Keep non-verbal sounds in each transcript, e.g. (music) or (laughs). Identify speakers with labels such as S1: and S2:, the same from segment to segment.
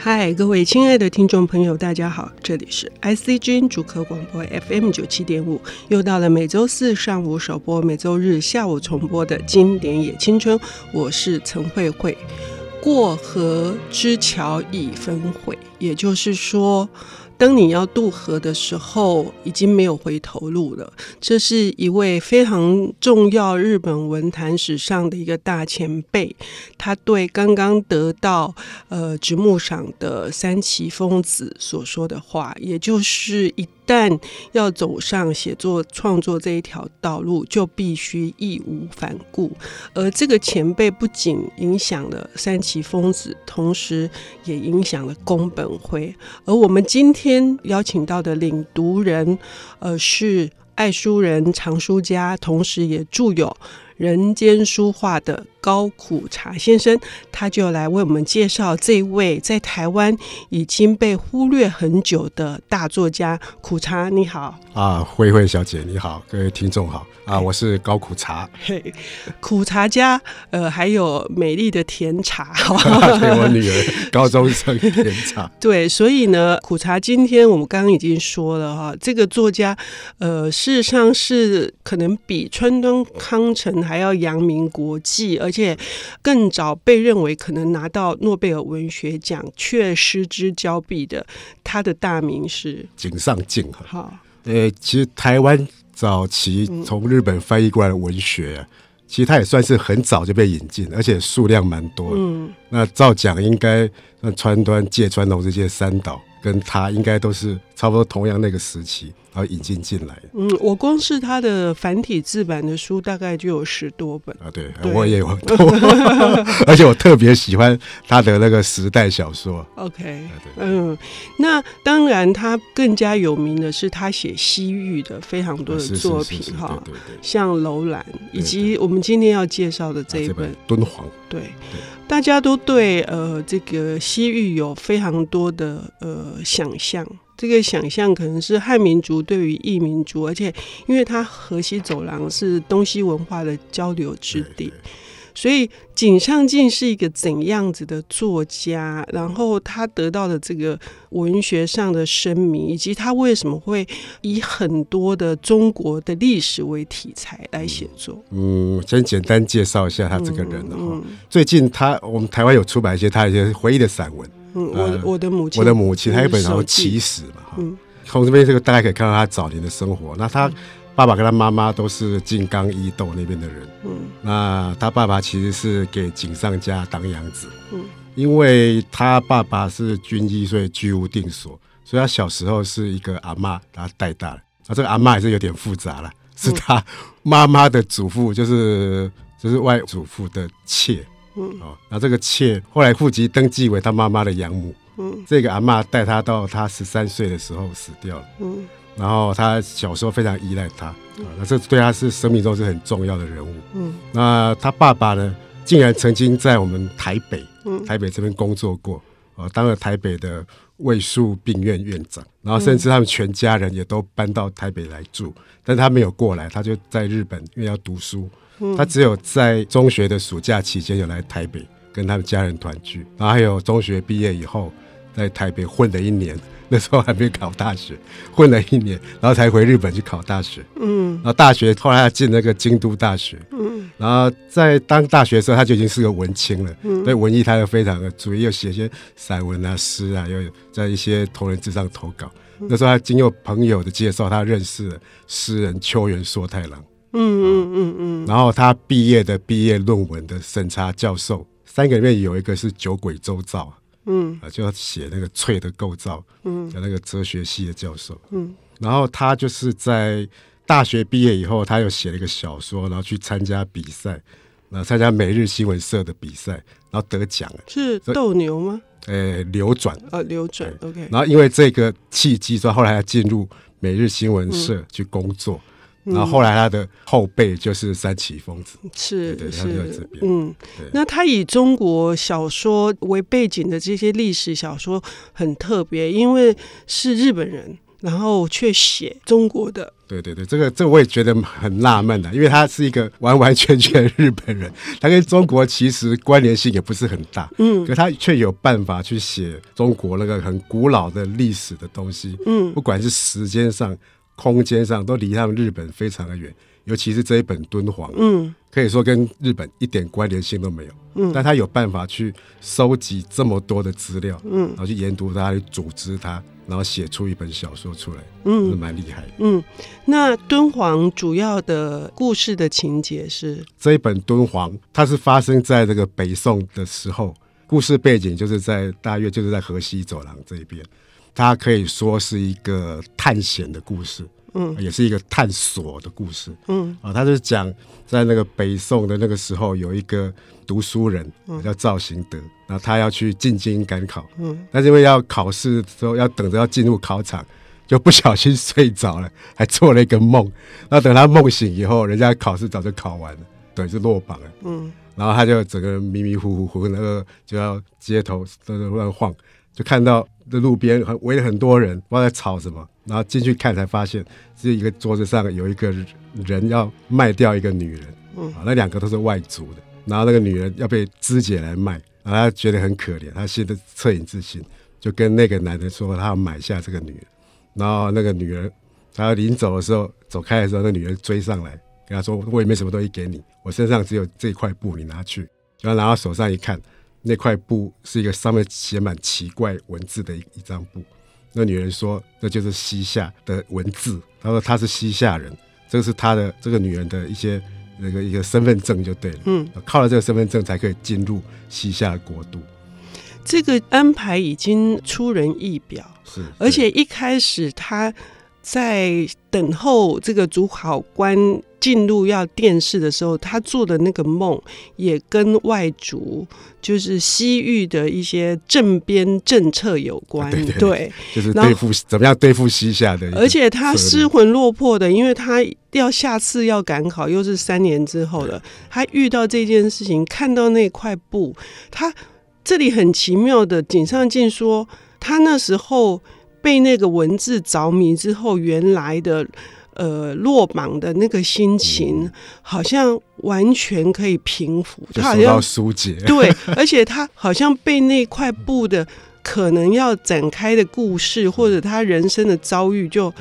S1: 嗨，各位亲爱的听众朋友，大家好，这里是 ICG 主客广播 FM 九七点五，又到了每周四上午首播、每周日下午重播的经典野青春，我是陈慧慧。过河之桥已分毁，也就是说，当你要渡河的时候，已经没有回头路了。这是一位非常重要日本文坛史上的一个大前辈，他对刚刚得到呃直木赏的三崎丰子所说的话，也就是一旦要走上写作创作这一条道路，就必须义无反顾。而这个前辈不仅影响了三崎丰子，同时也影响了宫本辉。而我们今天。邀请到的领读人，呃，是爱书人、藏书家，同时也著有《人间书画》的。高苦茶先生，他就来为我们介绍这位在台湾已经被忽略很久的大作家苦茶。你好
S2: 啊，慧慧小姐，你好，各位听众好啊，我是高苦茶。
S1: 嘿，苦茶家，呃，还有美丽的甜茶，(laughs)
S2: 对我女儿高中生甜茶。(laughs)
S1: 对，所以呢，苦茶今天我们刚刚已经说了哈，这个作家，呃，事实上是可能比川端康成还要扬名国际，而且更早被认为可能拿到诺贝尔文学奖却失之交臂的，他的大名是
S2: 井上靖。
S1: 好，
S2: 呃，其实台湾早期从日本翻译过来的文学，嗯，其实他也算是很早就被引进，而且数量蛮多。嗯，那照讲应该那川端、芥川龙这些三岛跟他应该都是差不多同样那个时期。然后引进进来，
S1: 嗯，我光是他的繁体字版的书大概就有十多本。
S2: 啊，对，对。我也有很多，(laughs) 而且我特别喜欢他的那个时代小说。
S1: OK，嗯，那当然他更加有名的是他写西域的非常多的作品哈，像《楼兰》以及我们今天要介绍的这一本《
S2: 敦煌》。
S1: 对，大家都对呃这个西域有非常多的呃想象。这个想象可能是汉民族对于异民族，而且因为它河西走廊是东西文化的交流之地，所以井上靖是一个怎样子的作家？然后他得到的这个文学上的声名，以及他为什么会以很多的中国的历史为题材来写作？
S2: 嗯，先简单介绍一下他这个人嗯嗯。最近他我们台湾有出版一些他一些回忆的散文。
S1: 嗯，我我的母亲，
S2: 我的母亲，他一本然后《起始》嘛，哈，从这边这个大家可以看到他早年的生活。那他爸爸跟他妈妈都是静冈伊豆那边的人，嗯，那他爸爸其实是给井上家当养子，嗯，因为他爸爸是军医，所以居无定所，所以他小时候是一个阿妈把他带大了。那这个阿妈也是有点复杂了，是他妈妈的祖父，就是就是外祖父的妾。嗯，哦，那这个妾后来户籍登记为他妈妈的养母。嗯，这个阿妈带他到他十三岁的时候死掉了。嗯，然后他小时候非常依赖他，嗯，那这对他是生命中是很重要的人物。嗯，那他爸爸呢，竟然曾经在我们台北，嗯，台北这边工作过，啊，当了台北的卫戍病院院长，然后甚至他们全家人也都搬到台北来住，但他没有过来，他就在日本，因为要读书。他只有在中学的暑假期间有来台北跟他们家人团聚，然后还有中学毕业以后在台北混了一年，那时候还没考大学，(laughs) 混了一年，然后才回日本去考大学。嗯，然后大学后来他进那个京都大学。嗯，然后在当大学的时候他就已经是个文青了。嗯，对文艺他又非常的注意，又写些散文啊、诗啊，又在一些同人志上投稿。那时候他经过朋友的介绍，他认识了诗人秋元硕太郎。嗯嗯嗯嗯，然后他毕业的毕业论文的审查教授，三个里面有一个是酒鬼周造，嗯啊，就要写那个脆的构造，嗯，的那个哲学系的教授，嗯，然后他就是在大学毕业以后，他又写了一个小说，然后去参加比赛，然后参加每日新闻社的比赛，然后得奖了，
S1: 是斗牛吗？
S2: 呃，流转
S1: 啊，流转，OK。
S2: 然后因为这个契机，所以后来他进入每日新闻社去工作。嗯然后后来他的后辈就是三崎丰子，
S1: 是是，嗯，那他以中国小说为背景的这些历史小说很特别，因为是日本人然后却写中国的。
S2: 对对对，这个这个我也觉得很纳闷的，因为他是一个完完全全日本人，他跟中国其实关联性也不是很大，嗯，可他却有办法去写中国那个很古老的历史的东西，嗯，不管是时间上、空间上，都离他们日本非常的远。尤其是这一本敦煌，嗯，可以说跟日本一点关联性都没有，嗯，但他有办法去收集这么多的资料，嗯，然后去研读它，去组织它，然后写出一本小说出来，嗯，是蛮厉害的，
S1: 嗯。那敦煌主要的故事的情节是？
S2: 这一本敦煌，它是发生在这个北宋的时候，故事背景就是在大约就是在河西走廊这一边，它可以说是一个探险的故事。嗯，也是一个探索的故事。嗯，啊，他就是讲在那个北宋的那个时候，有一个读书人叫赵行德，然后他要去进京赶考。嗯，但是因为要考试的时候要等着要进入考场，就不小心睡着了，(laughs) 还做了一个梦。那等他梦醒以后，人家考试早就考完了，对，就落榜了。嗯，然后他就整个人迷迷糊糊，那个就要街头都在乱晃，就看到这路边很围了很多人，不知道在吵什么。然后进去看，才发现是一个桌子上有一个人要卖掉一个女人，嗯，那两个都是外族的。然后那个女人要被肢解来卖，然后他觉得很可怜，他心里恻隐之心，就跟那个男人说他要买下这个女人。然后那个女人，他临走的时候，走开的时候，那女人追上来跟他说：“我也没什么东西给你，我身上只有这块布，你拿去。”然后拿到手上一看，那块布是一个上面写满奇怪文字的一一张布。那女人说：“这就是西夏的文字。”她说：“她是西夏人，这个是她的这个女人的一些那个一个身份证就对了。嗯，靠了这个身份证才可以进入西夏的国度。
S1: 这个安排已经出人意表，是，而且一开始她在等候这个主考官。”进入要殿试的时候，他做的那个梦也跟外族，就是西域的一些政变政策有关。啊、对，对，对，
S2: 就是对付怎么样对付西夏的。
S1: 而且他失魂落魄的，因为他要下次要赶考，又是三年之后了。他遇到这件事情，看到那块布，他这里很奇妙的，井上靖说，他那时候被那个文字着迷之后，原来的。呃，落榜的那个心情，好像完全可以平复，
S2: 他好像疏解。(laughs)
S1: 对，而且他好像被那块布的可能要展开的故事，或者他人生的遭遇就，就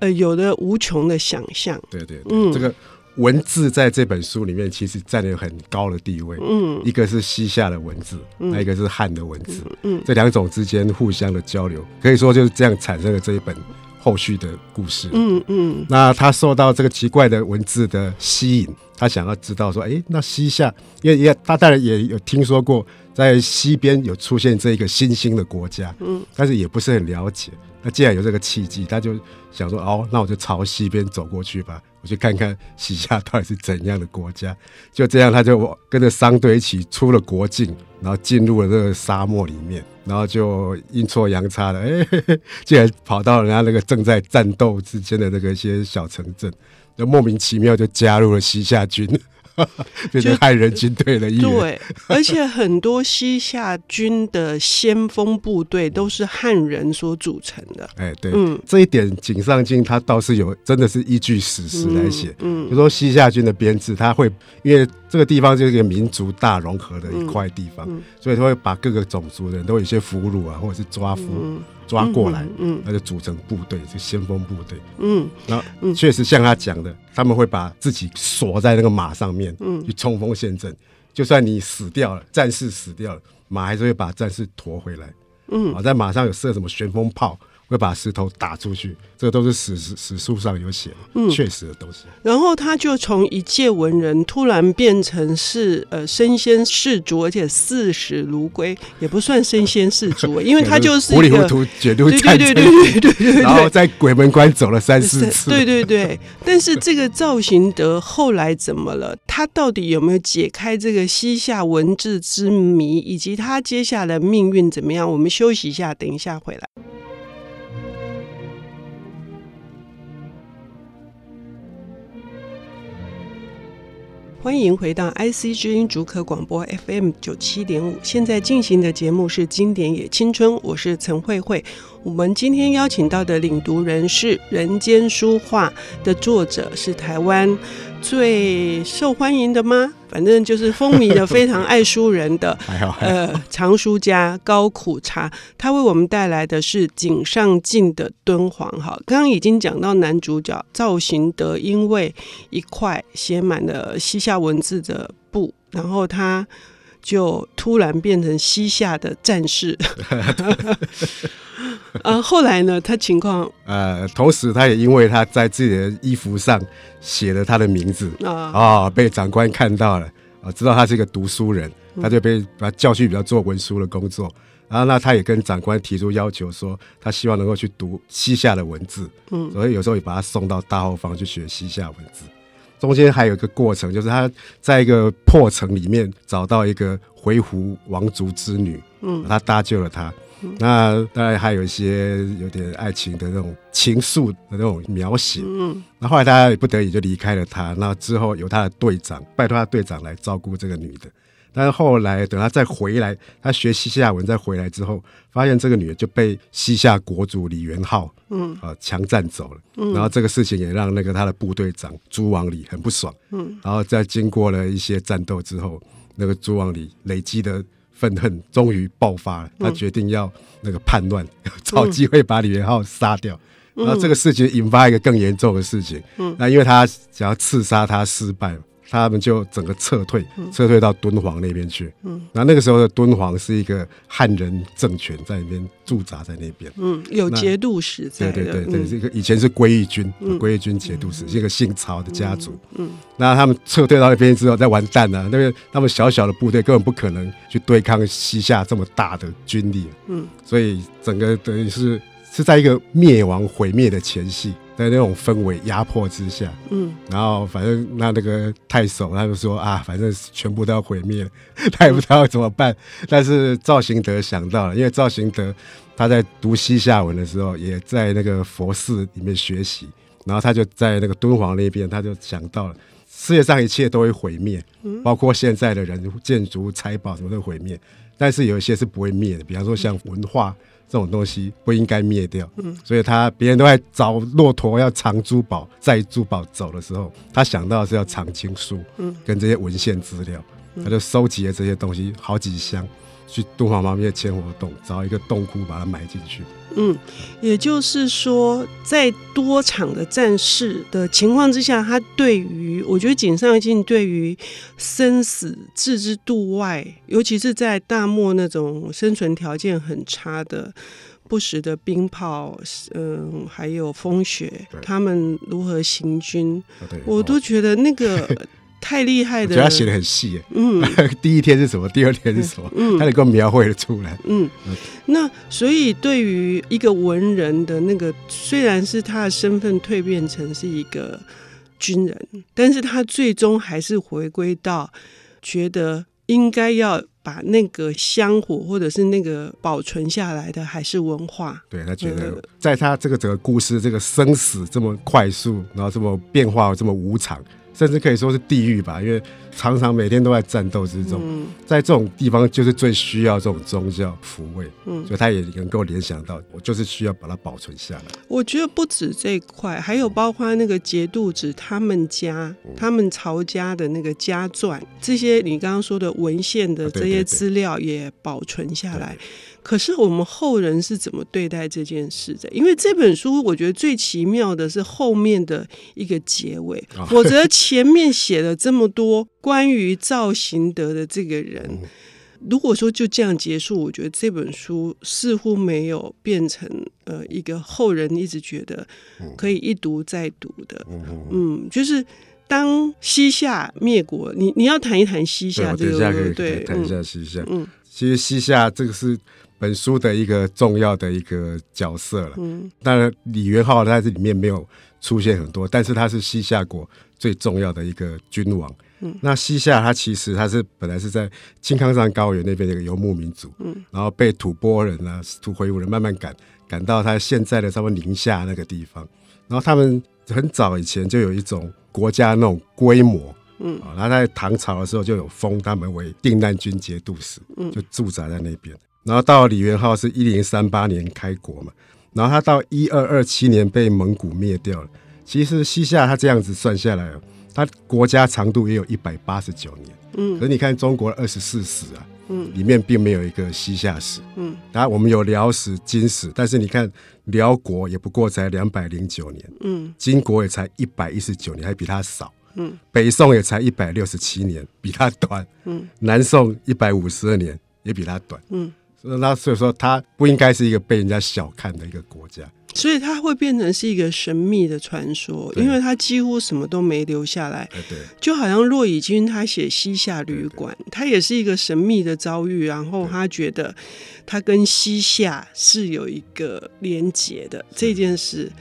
S1: 呃有了无穷的想象。
S2: 对对，对，嗯，这个文字在这本书里面其实占了很高的地位。嗯，一个是西夏的文字，那、嗯、一个是汉的文字。嗯，这两种之间互相的交流，可以说就是这样产生了这一本。后续的故事，嗯嗯，那他受到这个奇怪的文字的吸引，他想要知道说，哎，那西夏，因为也他当然也有听说过，在西边有出现这一个新兴的国家，嗯，但是也不是很了解。那既然有这个契机，他就想说，哦，那我就朝西边走过去吧，我去看看西夏到底是怎样的国家。就这样，他就跟着商队一起出了国境，然后进入了这个沙漠里面。然后就阴错阳差的，(laughs) 哎，竟然跑到人家那个正在战斗之间的那个一些小城镇，就莫名其妙就加入了西夏军。(laughs) 变成汉人军队的一员，
S1: 对，而且很多西夏军的先锋部队都是汉人所组成的。
S2: 哎，对，嗯，这一点井上京他倒是有，真的是依据史实来写。嗯，就说西夏军的编制，他会因为这个地方就是一个民族大融合的一块地方，嗯嗯、所以他会把各个种族的人都有一些俘虏啊，或者是抓俘。嗯抓过来，嗯，那就组成部队，就先锋部队，嗯，然后确实像他讲的，他们会把自己锁在那个马上面，嗯，去冲锋陷阵，就算你死掉了，战士死掉了，马还是会把战士驮回来，嗯，啊，在马上有设什么旋风炮。会把石头打出去，这个都是史史史书上有写，嗯，确实的东西。
S1: 然后他就从一介文人突然变成是呃身先士卒，而且视死如归，也不算身先士卒，因为他就是 (laughs)
S2: 糊里糊涂卷入战争，对对对对对对，然后在鬼门关走了三四次，
S1: 对对对。但是这个赵行德后来怎么了？他到底有没有解开这个西夏文字之谜，以及他接下来命运怎么样？我们休息一下，等一下回来。欢迎回到 IC 之音主客广播 FM 九七点五，现在进行的节目是《经典也青春》，我是陈慧慧。我们今天邀请到的领读人是《人间书画》的作者，是台湾最受欢迎的吗？反正就是风靡的、非常爱书人的，(laughs) 呃，藏书家高苦茶，他为我们带来的是井上靖的《敦煌》。哈，刚刚已经讲到男主角赵行德，因为一块写满了西夏文字的布，然后他就突然变成西夏的战士。呃，后来呢？他情况
S2: 呃，同时他也因为他在自己的衣服上写了他的名字啊、哦，被长官看到了啊，知道他是一个读书人，他就被把他叫去比较做文书的工作。然后那他也跟长官提出要求，说他希望能够去读西夏的文字，嗯，所以有时候也把他送到大后方去学西夏文字。中间还有一个过程，就是他在一个破城里面找到一个回鹘王族之女，嗯，他搭救了她。那当然还有一些有点爱情的那种情愫的那种描写。嗯，那后来他也不得已就离开了他。那之后由他的队长拜托他队长来照顾这个女的。但是后来等他再回来，他学西夏文再回来之后，发现这个女的就被西夏国主李元昊嗯啊强占走了。嗯，然后这个事情也让那个他的部队长朱王李很不爽。嗯，然后在经过了一些战斗之后，那个朱王李累积的。愤恨终于爆发了，他决定要那个叛乱，嗯、(laughs) 找机会把李元昊杀掉。嗯、然后这个事情引发一个更严重的事情。嗯，那因为他想要刺杀他失败。他们就整个撤退，撤退到敦煌那边去。嗯，然后那个时候的敦煌是一个汉人政权在那边驻扎在那边。嗯，
S1: 有节度使在。
S2: 对对对对，这个以前是归义军，归义军节度使是一个姓曹的家族。嗯，那他们撤退到那边之后，再完蛋了。那边他们小小的部队根本不可能去对抗西夏这么大的军力。嗯，所以整个等于是是在一个灭亡毁灭的前夕。在那种氛围压迫之下，嗯，然后反正那那个太守他就说啊，反正全部都要毁灭了，(laughs) 他也不知道怎么办。但是赵行德想到了，因为赵行德他在读西夏文的时候，也在那个佛寺里面学习，然后他就在那个敦煌那边，他就想到了世界上一切都会毁灭，包括现在的人建筑财宝什么都毁灭，但是有一些是不会灭的，比方说像文化。这种东西不应该灭掉，嗯，所以他别人都在找骆驼要藏珠宝，在珠宝走的时候，他想到的是要藏经书，嗯，跟这些文献资料，他就收集了这些东西好几箱，去敦煌旁边的千佛洞找一个洞窟把它埋进去。
S1: 嗯，也就是说，在多场的战事的情况之下，他对于我觉得井上靖对于生死置之度外，尤其是在大漠那种生存条件很差的、不时的冰炮，嗯，还有风雪，他们如何行军，我都觉得那个。太厉害的，
S2: 我觉得他写的很细，嗯，(laughs) 第一天是什么，第二天是什么，嗯，他能够描绘的出来，嗯，
S1: 那所以对于一个文人的那个，虽然是他的身份蜕变成是一个军人，但是他最终还是回归到觉得应该要把那个香火或者是那个保存下来的还是文化，
S2: 对，他觉得在他这个整个故事这个生死这么快速，然后这么变化这么无常。甚至可以说是地狱吧，因为常常每天都在战斗之中，嗯、在这种地方就是最需要这种宗教抚慰，嗯，所以他也能够联想到，我就是需要把它保存下来。
S1: 我觉得不止这一块，还有包括那个节度使他们家、嗯、他们曹家的那个家传，这些你刚刚说的文献的这些资料也保存下来。可是我们后人是怎么对待这件事的？因为这本书，我觉得最奇妙的是后面的一个结尾，否则前面写了这么多关于赵行德的这个人，如果说就这样结束，我觉得这本书似乎没有变成呃一个后人一直觉得可以一读再读的。嗯，就是当西夏灭国，你你要谈一谈西夏这个，对，
S2: 谈一下西夏。嗯，其实西夏这个是。本书的一个重要的一个角色了，嗯，当然李元昊在这里面没有出现很多，但是他是西夏国最重要的一个君王。嗯，那西夏他其实他是本来是在青康藏高原那边的一个游牧民族，嗯，然后被吐蕃人啊、吐回鶻人慢慢赶赶到他现在的差不多宁夏那个地方，然后他们很早以前就有一种国家那种规模，嗯，然后在唐朝的时候就有封他们为定难军节度使，嗯，就驻扎在那边。然后到李元昊是一零三八年开国嘛，然后他到一二二七年被蒙古灭掉了。其实西夏他这样子算下来，他国家长度也有一百八十九年。嗯，可是你看中国二十四史啊，嗯，里面并没有一个西夏史。嗯，当然我们有辽史、金史，但是你看辽国也不过才两百零九年，嗯，金国也才一百一十九年，还比他少。嗯，北宋也才一百六十七年，比他短。嗯，南宋一百五十二年，也比他短。嗯。那所以说，它不应该是一个被人家小看的一个国家，
S1: 所以它会变成是一个神秘的传说，因为它几乎什么都没留下来。对，就好像骆以军他写《西夏旅馆》，他也是一个神秘的遭遇，然后他觉得他跟西夏是有一个连结的这件事。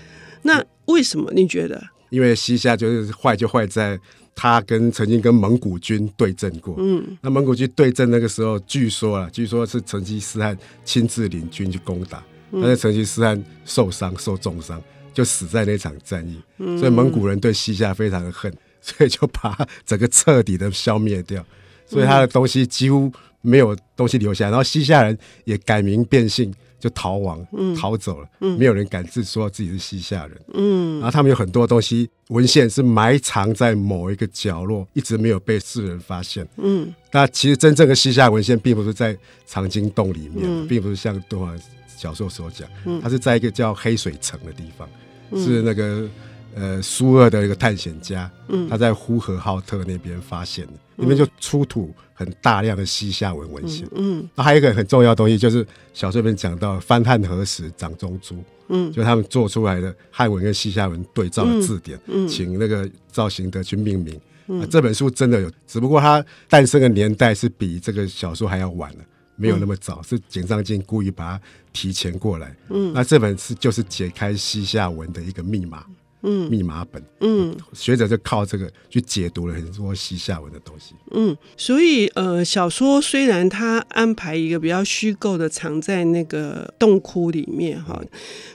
S1: 那为什么你觉得？
S2: 因为西夏就是坏，就坏在。他跟曾经跟蒙古军对阵过，嗯，那蒙古军对阵那个时候，据说啊，据说是成吉思汗亲自领军去攻打，但是成吉思汗受伤，受重伤，就死在那场战役，嗯，所以蒙古人对西夏非常的恨，(laughs) 所以就把整个彻底的消灭掉，所以他的东西几乎没有东西留下，然后西夏人也改名变姓。就逃亡，逃走了，嗯，没有人敢自说自己是西夏人，嗯，然后他们有很多东西文献是埋藏在某一个角落，一直没有被世人发现，嗯，那其实真正的西夏文献并不是在藏经洞里面，嗯，并不是像多少小说所讲，嗯，它是在一个叫黑水城的地方，嗯，是那个。呃，苏俄的一个探险家，嗯，他在呼和浩特那边发现的，那边就出土很大量的西夏文文献，嗯，那还有一个很重要的东西，就是小说里面讲到翻汉何时掌中珠，嗯，就他们做出来的汉文跟西夏文对照的字典，嗯，请那个赵行德去命名，嗯，这本书真的有，只不过它诞生的年代是比这个小说还要晚了，没有那么早，是井上靖故意把它提前过来，嗯，那这本是就是解开西夏文的一个密码。嗯，密码本，嗯，学者就靠这个去解读了很多西夏文的东西。
S1: 嗯，所以呃，小说虽然他安排一个比较虚构的藏在那个洞窟里面哈，嗯，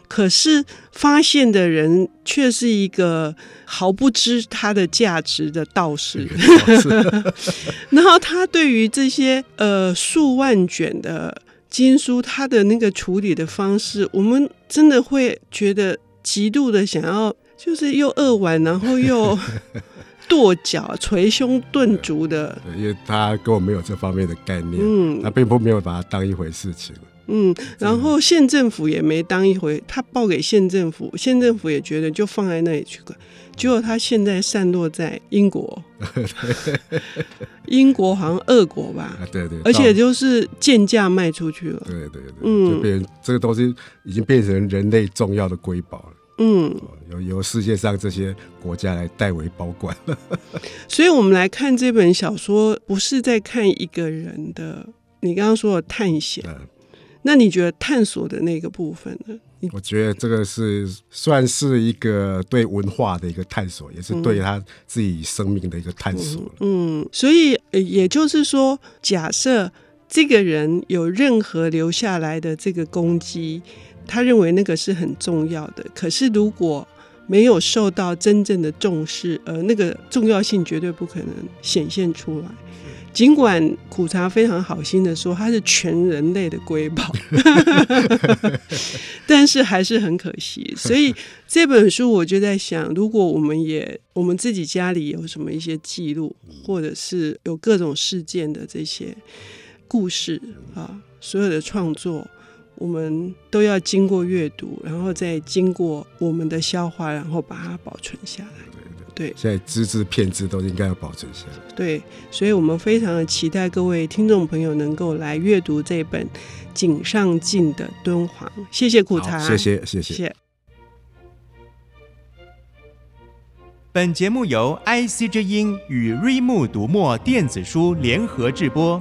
S1: 可是发现的人却是一个毫不知它的价值的道士。(laughs) 然后他对于这些呃数万卷的经书，他的那个处理的方式，我们真的会觉得极度的想要。就是又扼腕，然后又 (laughs) 跺脚、捶胸顿足的。
S2: 对，因为他跟我没有这方面的概念，嗯，他并不没有把它当一回事情。
S1: 嗯，然后县政府也没当一回，他报给县政府，县政府也觉得就放在那里去管。结果他现在散落在英国，(laughs) 英国好像俄国吧？
S2: 对对，
S1: 而且就是贱价卖出去了。
S2: 对对对，嗯，就变成这个东西已经变成人类重要的瑰宝了。嗯，由由世界上这些国家来代为保管。(laughs)
S1: 所以，我们来看这本小说，不是在看一个人的。你刚刚说的探险，嗯，那你觉得探索的那个部分呢？
S2: 我觉得这个是算是一个对文化的一个探索，也是对他自己生命的一个探索。
S1: 嗯，嗯，所以也就是说，假设这个人有任何留下来的这个功绩。他认为那个是很重要的，可是如果没有受到真正的重视，呃，那个重要性绝对不可能显现出来。尽管苦茶非常好心的说它是全人类的瑰宝，(laughs) 但是还是很可惜。所以这本书我就在想，如果我们也我们自己家里有什么一些记录，或者是有各种事件的这些故事啊，所有的创作。我们都要经过阅读，然后再经过我们的消化，然后把它保存下来。对，对，对，
S2: 现在只字片字都应该要保存下来。
S1: 对，所以我们非常的期待各位听众朋友能够来阅读这本井上进的《敦煌》。谢谢苦茶，
S2: 谢谢谢谢。
S3: 本节目由 IC 之音与瑞木读墨电子书联合制播。